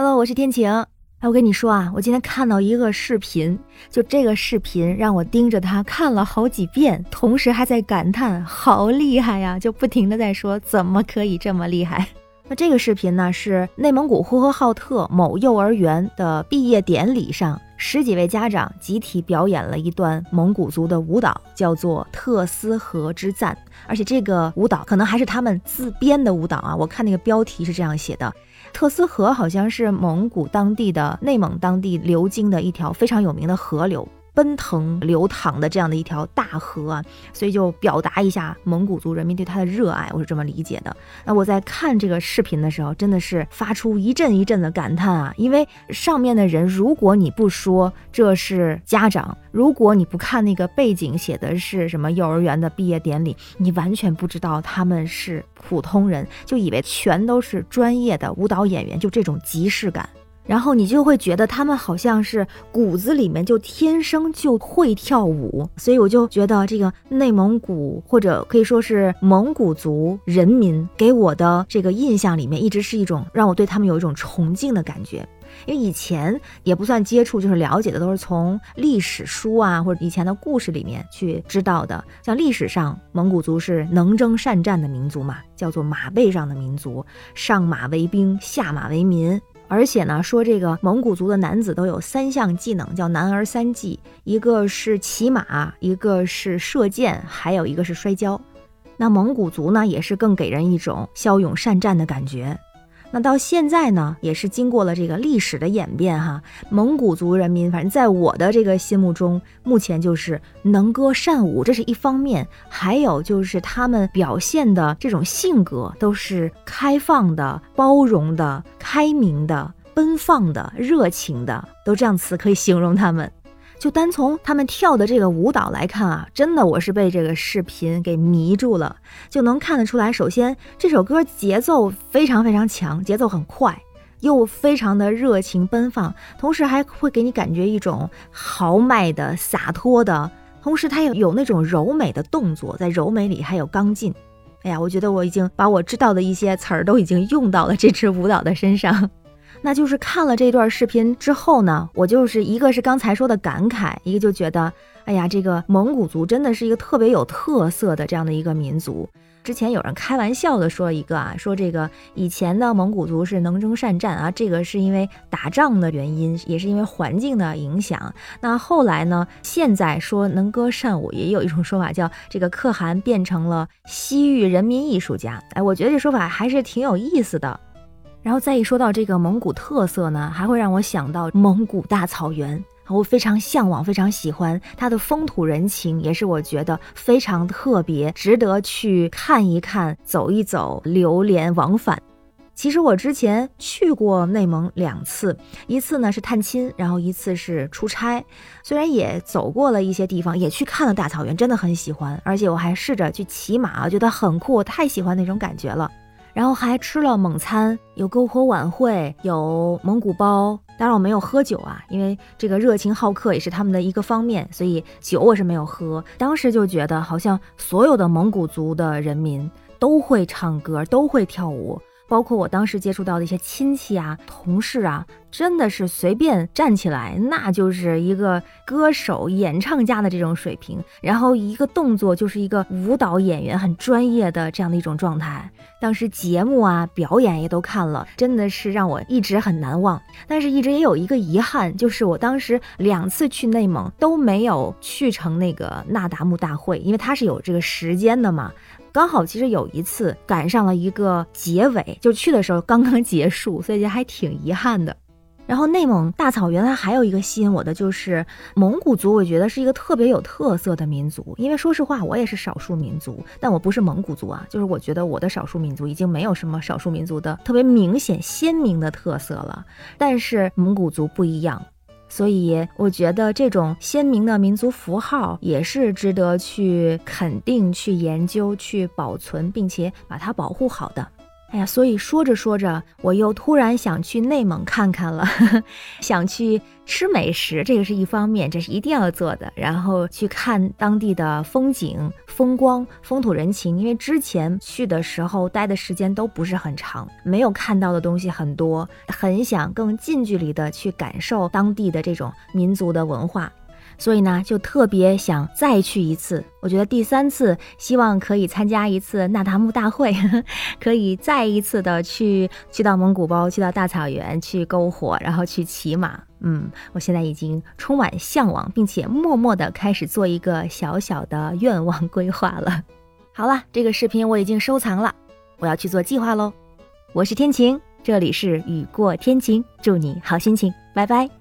Hello，我是天晴。哎，我跟你说啊，我今天看到一个视频，就这个视频让我盯着它看了好几遍，同时还在感叹好厉害呀，就不停的在说怎么可以这么厉害。那这个视频呢，是内蒙古呼和浩特某幼儿园的毕业典礼上，十几位家长集体表演了一段蒙古族的舞蹈，叫做《特斯河之赞》，而且这个舞蹈可能还是他们自编的舞蹈啊，我看那个标题是这样写的。特斯河好像是蒙古当地的内蒙当地流经的一条非常有名的河流。奔腾流淌的这样的一条大河啊，所以就表达一下蒙古族人民对它的热爱，我是这么理解的。那我在看这个视频的时候，真的是发出一阵一阵的感叹啊，因为上面的人，如果你不说这是家长，如果你不看那个背景写的是什么幼儿园的毕业典礼，你完全不知道他们是普通人，就以为全都是专业的舞蹈演员，就这种即视感。然后你就会觉得他们好像是骨子里面就天生就会跳舞，所以我就觉得这个内蒙古或者可以说是蒙古族人民给我的这个印象里面，一直是一种让我对他们有一种崇敬的感觉。因为以前也不算接触，就是了解的都是从历史书啊或者以前的故事里面去知道的。像历史上蒙古族是能征善战的民族嘛，叫做马背上的民族，上马为兵，下马为民。而且呢，说这个蒙古族的男子都有三项技能，叫男儿三技，一个是骑马，一个是射箭，还有一个是摔跤。那蒙古族呢，也是更给人一种骁勇善战的感觉。那到现在呢，也是经过了这个历史的演变哈，蒙古族人民，反正在我的这个心目中，目前就是能歌善舞，这是一方面，还有就是他们表现的这种性格都是开放的、包容的、开明的、奔放的、热情的，都这样词可以形容他们。就单从他们跳的这个舞蹈来看啊，真的我是被这个视频给迷住了，就能看得出来。首先，这首歌节奏非常非常强，节奏很快，又非常的热情奔放，同时还会给你感觉一种豪迈的、洒脱的，同时它又有那种柔美的动作，在柔美里还有刚劲。哎呀，我觉得我已经把我知道的一些词儿都已经用到了这支舞蹈的身上。那就是看了这段视频之后呢，我就是一个是刚才说的感慨，一个就觉得，哎呀，这个蒙古族真的是一个特别有特色的这样的一个民族。之前有人开玩笑的说一个啊，说这个以前的蒙古族是能征善战啊，这个是因为打仗的原因，也是因为环境的影响。那后来呢，现在说能歌善舞，也有一种说法叫这个可汗变成了西域人民艺术家。哎，我觉得这说法还是挺有意思的。然后再一说到这个蒙古特色呢，还会让我想到蒙古大草原，我非常向往，非常喜欢它的风土人情，也是我觉得非常特别，值得去看一看、走一走、流连往返。其实我之前去过内蒙两次，一次呢是探亲，然后一次是出差。虽然也走过了一些地方，也去看了大草原，真的很喜欢，而且我还试着去骑马，觉得很酷，我太喜欢那种感觉了。然后还吃了蒙餐，有篝火晚会，有蒙古包。当然我没有喝酒啊，因为这个热情好客也是他们的一个方面，所以酒我是没有喝。当时就觉得好像所有的蒙古族的人民都会唱歌，都会跳舞。包括我当时接触到的一些亲戚啊、同事啊，真的是随便站起来，那就是一个歌手、演唱家的这种水平，然后一个动作就是一个舞蹈演员，很专业的这样的一种状态。当时节目啊、表演也都看了，真的是让我一直很难忘。但是，一直也有一个遗憾，就是我当时两次去内蒙都没有去成那个那达慕大会，因为它是有这个时间的嘛。刚好其实有一次赶上了一个结尾，就去的时候刚刚结束，所以就还挺遗憾的。然后内蒙大草原它还有一个吸引我的就是蒙古族，我觉得是一个特别有特色的民族。因为说实话，我也是少数民族，但我不是蒙古族啊，就是我觉得我的少数民族已经没有什么少数民族的特别明显鲜明的特色了。但是蒙古族不一样。所以我觉得这种鲜明的民族符号也是值得去肯定、去研究、去保存，并且把它保护好的。哎呀，所以说着说着，我又突然想去内蒙看看了，想去吃美食，这个是一方面，这是一定要做的。然后去看当地的风景、风光、风土人情，因为之前去的时候待的时间都不是很长，没有看到的东西很多，很想更近距离的去感受当地的这种民族的文化。所以呢，就特别想再去一次。我觉得第三次，希望可以参加一次那达慕大会，可以再一次的去去到蒙古包，去到大草原，去篝火，然后去骑马。嗯，我现在已经充满向往，并且默默的开始做一个小小的愿望规划了。好了，这个视频我已经收藏了，我要去做计划喽。我是天晴，这里是雨过天晴，祝你好心情，拜拜。